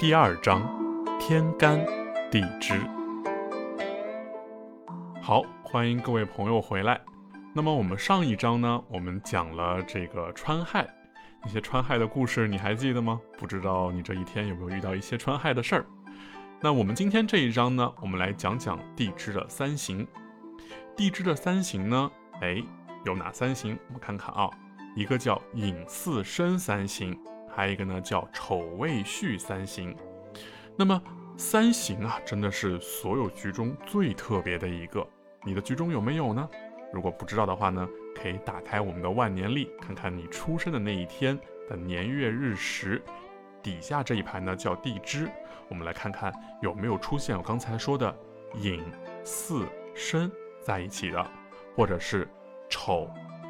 第二章，天干地支。好，欢迎各位朋友回来。那么我们上一章呢，我们讲了这个川害，一些川害的故事，你还记得吗？不知道你这一天有没有遇到一些川害的事儿？那我们今天这一章呢，我们来讲讲地支的三行。地支的三行呢，哎，有哪三行？我们看看啊，一个叫寅巳申三星。还有一个呢，叫丑未戌三星。那么三行啊，真的是所有局中最特别的一个。你的局中有没有呢？如果不知道的话呢，可以打开我们的万年历，看看你出生的那一天的年月日时，底下这一排呢叫地支。我们来看看有没有出现我刚才说的寅、巳、申在一起的，或者是丑、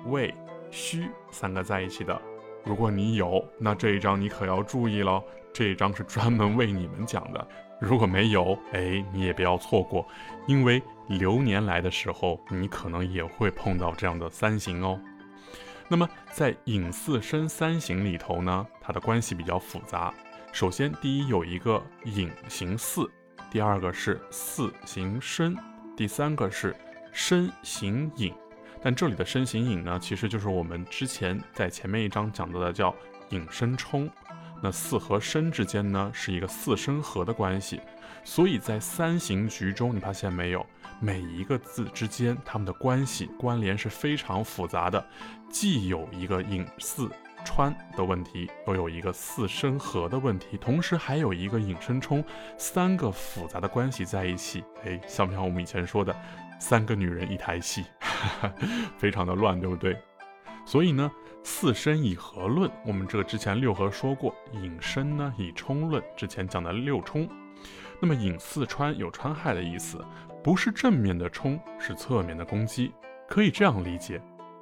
未、虚三个在一起的。如果你有，那这一章你可要注意了，这一章是专门为你们讲的。如果没有，哎，你也不要错过，因为流年来的时候，你可能也会碰到这样的三行哦。那么在寅巳申三行里头呢，它的关系比较复杂。首先，第一有一个寅行四，第二个是四行申，第三个是申行寅。但这里的身形影呢，其实就是我们之前在前面一章讲到的叫寅申冲。那巳和申之间呢，是一个巳申合的关系。所以在三行局中，你发现没有，每一个字之间它们的关系关联是非常复杂的，既有一个寅巳穿的问题，又有一个巳申合的问题，同时还有一个寅申冲，三个复杂的关系在一起。哎，像不像我们以前说的三个女人一台戏？非常的乱，对不对？所以呢，四身以合论，我们这个之前六合说过，引申呢以冲论，之前讲的六冲。那么引四川有川害的意思，不是正面的冲，是侧面的攻击，可以这样理解：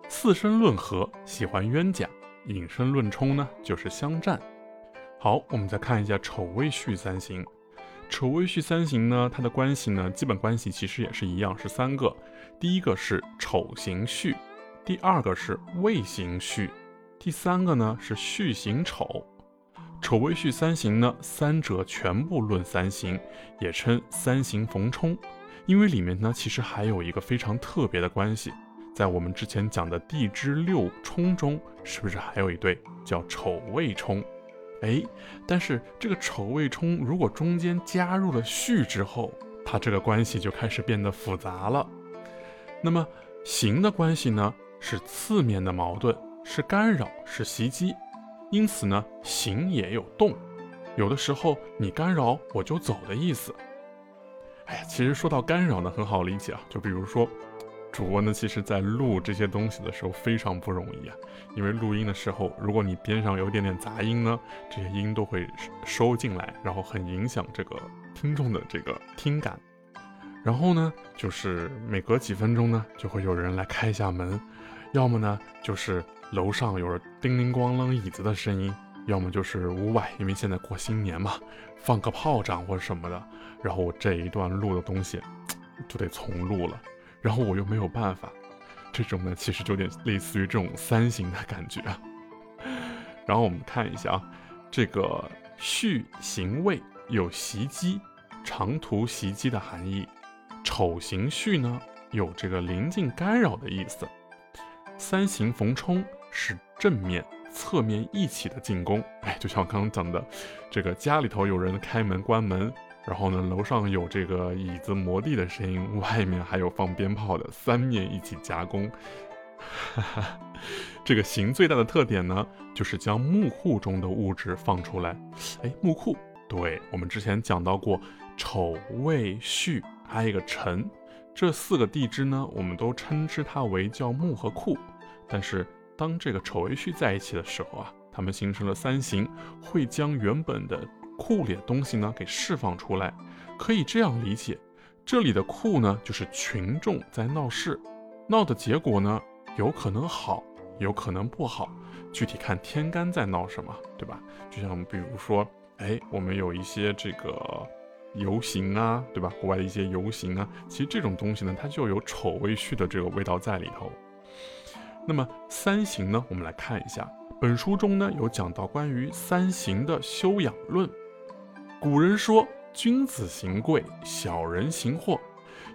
四身论合，喜欢冤家；引申论冲呢，就是相战。好，我们再看一下丑未戌三行。丑未戌三刑呢，它的关系呢，基本关系其实也是一样，是三个。第一个是丑行戌，第二个是未行戌，第三个呢是戌行丑。丑未戌三刑呢，三者全部论三刑，也称三刑逢冲。因为里面呢，其实还有一个非常特别的关系，在我们之前讲的地支六冲中，是不是还有一对叫丑未冲？哎，但是这个丑未冲如果中间加入了戌之后，它这个关系就开始变得复杂了。那么行的关系呢，是次面的矛盾，是干扰，是袭击，因此呢，行也有动，有的时候你干扰我就走的意思。哎呀，其实说到干扰呢，很好理解啊，就比如说。主播呢，其实在录这些东西的时候非常不容易啊，因为录音的时候，如果你边上有一点点杂音呢，这些音都会收进来，然后很影响这个听众的这个听感。然后呢，就是每隔几分钟呢，就会有人来开一下门，要么呢就是楼上有叮铃咣啷椅子的声音，要么就是屋外，因为现在过新年嘛，放个炮仗或者什么的，然后我这一段录的东西就得重录了。然后我又没有办法，这种呢其实就有点类似于这种三行的感觉。然后我们看一下啊，这个戌行未有袭击、长途袭击的含义；丑行戌呢有这个临近干扰的意思。三行逢冲是正面、侧面一起的进攻。哎，就像我刚刚讲的，这个家里头有人开门关门。然后呢，楼上有这个椅子磨地的声音，外面还有放鞭炮的，三面一起夹攻。这个刑最大的特点呢，就是将木库中的物质放出来。哎，木库，对我们之前讲到过，丑未戌，还有一个辰，这四个地支呢，我们都称之它为叫木和库。但是当这个丑未戌在一起的时候啊，它们形成了三行，会将原本的。库里的东西呢，给释放出来，可以这样理解，这里的库呢，就是群众在闹事，闹的结果呢，有可能好，有可能不好，具体看天干在闹什么，对吧？就像比如说，哎，我们有一些这个游行啊，对吧？国外的一些游行啊，其实这种东西呢，它就有丑未戌的这个味道在里头。那么三行呢，我们来看一下，本书中呢有讲到关于三行的修养论。古人说，君子行贵，小人行祸，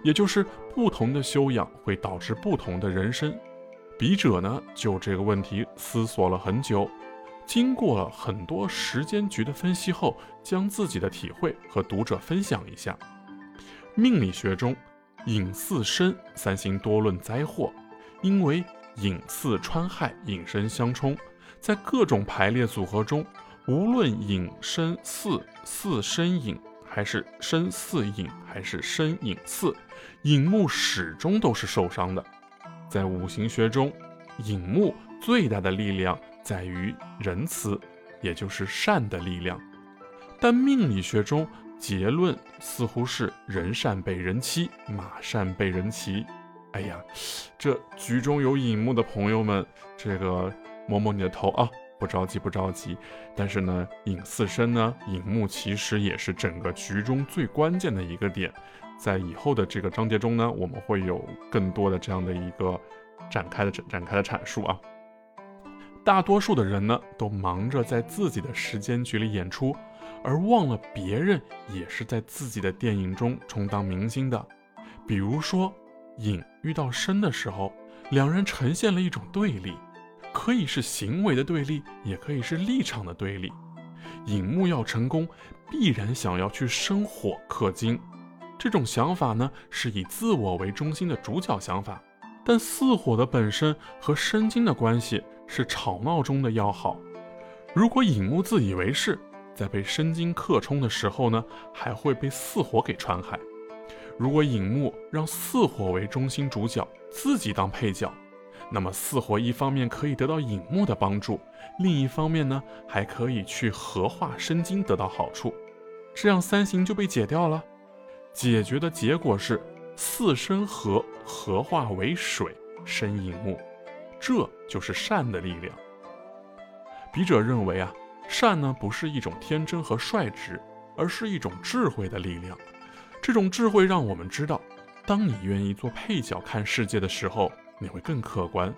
也就是不同的修养会导致不同的人生。笔者呢就这个问题思索了很久，经过了很多时间局的分析后，将自己的体会和读者分享一下。命理学中，隐四身三星多论灾祸，因为隐四穿害，引身相冲，在各种排列组合中，无论引申巳、巳申引，还是申巳影，还是申引巳，引木始终都是受伤的。在五行学中，引木最大的力量在于仁慈，也就是善的力量。但命理学中结论似乎是人善被人欺，马善被人骑。哎呀，这局中有引木的朋友们，这个摸摸你的头啊，不着急不着急。但是呢，引巳申呢，影木其实也是整个局中最关键的一个点。在以后的这个章节中呢，我们会有更多的这样的一个展开的展展开的阐述啊。大多数的人呢，都忙着在自己的时间局里演出，而忘了别人也是在自己的电影中充当明星的。比如说，影遇到申的时候，两人呈现了一种对立，可以是行为的对立，也可以是立场的对立。隐木要成功，必然想要去生火克金。这种想法呢，是以自我为中心的主角想法，但巳火的本身和申金的关系是吵闹中的要好。如果引木自以为是，在被申金克冲的时候呢，还会被巳火给穿害。如果引木让巳火为中心主角，自己当配角，那么巳火一方面可以得到引木的帮助，另一方面呢，还可以去合化申金得到好处，这样三行就被解掉了。解决的结果是四生合，合化为水生引木，这就是善的力量。笔者认为啊，善呢不是一种天真和率直，而是一种智慧的力量。这种智慧让我们知道，当你愿意做配角看世界的时候，你会更客观；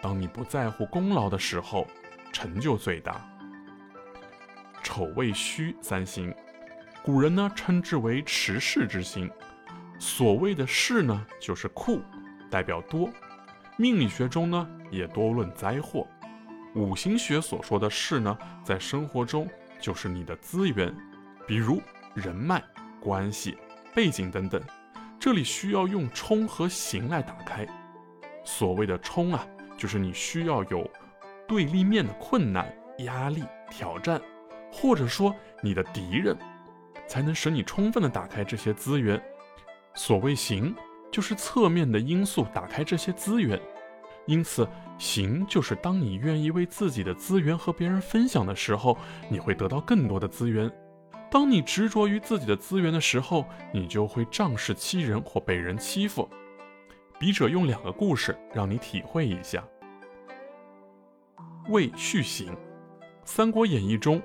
当你不在乎功劳的时候，成就最大。丑未戌三星。古人呢称之为持世之星，所谓的世呢就是库，代表多。命理学中呢也多论灾祸，五行学所说的世呢，在生活中就是你的资源，比如人脉、关系、背景等等。这里需要用冲和行来打开。所谓的冲啊，就是你需要有对立面的困难、压力、挑战，或者说你的敌人。才能使你充分的打开这些资源。所谓行，就是侧面的因素打开这些资源。因此，行就是当你愿意为自己的资源和别人分享的时候，你会得到更多的资源。当你执着于自己的资源的时候，你就会仗势欺人或被人欺负。笔者用两个故事让你体会一下。魏续行，《三国演义》中。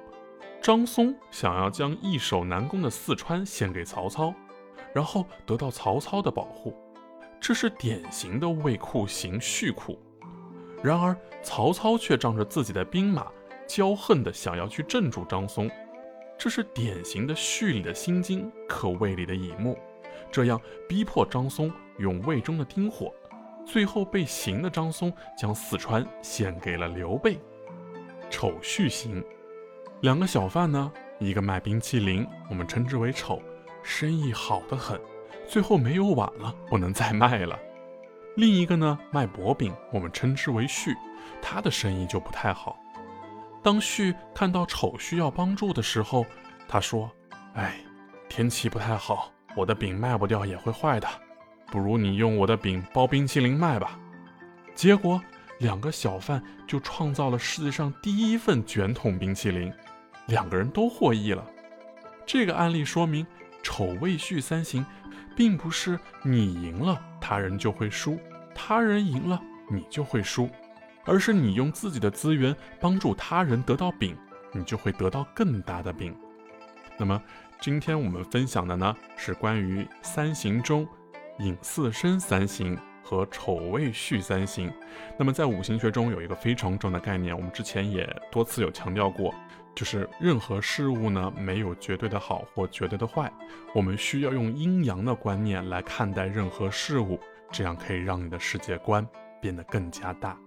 张松想要将易守难攻的四川献给曹操，然后得到曹操的保护，这是典型的为库行蓄库。然而曹操却仗着自己的兵马，骄横的想要去镇住张松，这是典型的蓄里的心经克胃里的乙木，这样逼迫张松用胃中的丁火，最后被刑的张松将四川献给了刘备。丑戌刑。两个小贩呢，一个卖冰淇淋，我们称之为丑，生意好得很，最后没有碗了，不能再卖了。另一个呢，卖薄饼，我们称之为旭，他的生意就不太好。当旭看到丑需要帮助的时候，他说：“哎，天气不太好，我的饼卖不掉也会坏的，不如你用我的饼包冰淇淋卖吧。”结果两个小贩就创造了世界上第一份卷筒冰淇淋。两个人都获益了。这个案例说明，丑未戌三行，并不是你赢了他人就会输，他人赢了你就会输，而是你用自己的资源帮助他人得到饼，你就会得到更大的饼。那么，今天我们分享的呢，是关于三行中，隐巳申三星和丑未戌三星。那么在五行学中有一个非常重要的概念，我们之前也多次有强调过，就是任何事物呢没有绝对的好或绝对的坏，我们需要用阴阳的观念来看待任何事物，这样可以让你的世界观变得更加大。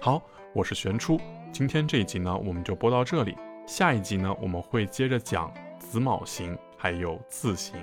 好，我是玄初，今天这一集呢我们就播到这里，下一集呢我们会接着讲子卯刑还有字刑。